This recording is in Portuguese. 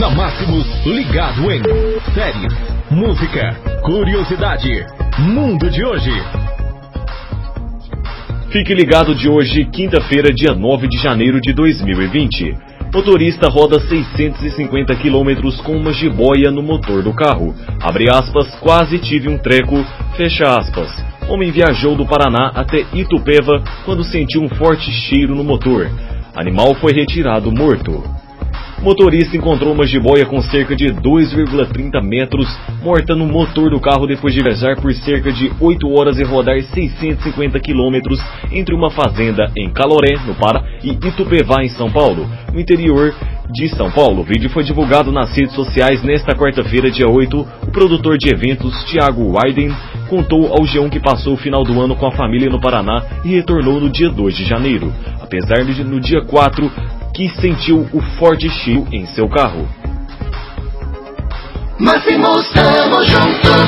Na Máximos, ligado em séries, música, curiosidade, mundo de hoje. Fique ligado de hoje, quinta-feira, dia 9 de janeiro de 2020. Motorista roda 650 km com uma jiboia no motor do carro. Abre aspas, quase tive um treco, fecha aspas. Homem viajou do Paraná até Itupeva quando sentiu um forte cheiro no motor. Animal foi retirado morto. Motorista encontrou uma jiboia com cerca de 2,30 metros morta no motor do carro depois de viajar por cerca de 8 horas e rodar 650 quilômetros entre uma fazenda em Caloré, no Pará, e Itupevá, em São Paulo, no interior de São Paulo. O vídeo foi divulgado nas redes sociais nesta quarta-feira, dia 8. O produtor de eventos, Thiago Wyden, contou ao G1 que passou o final do ano com a família no Paraná e retornou no dia 2 de janeiro. Apesar de no dia 4 que sentiu o forte cheiro em seu carro. Estamos juntos.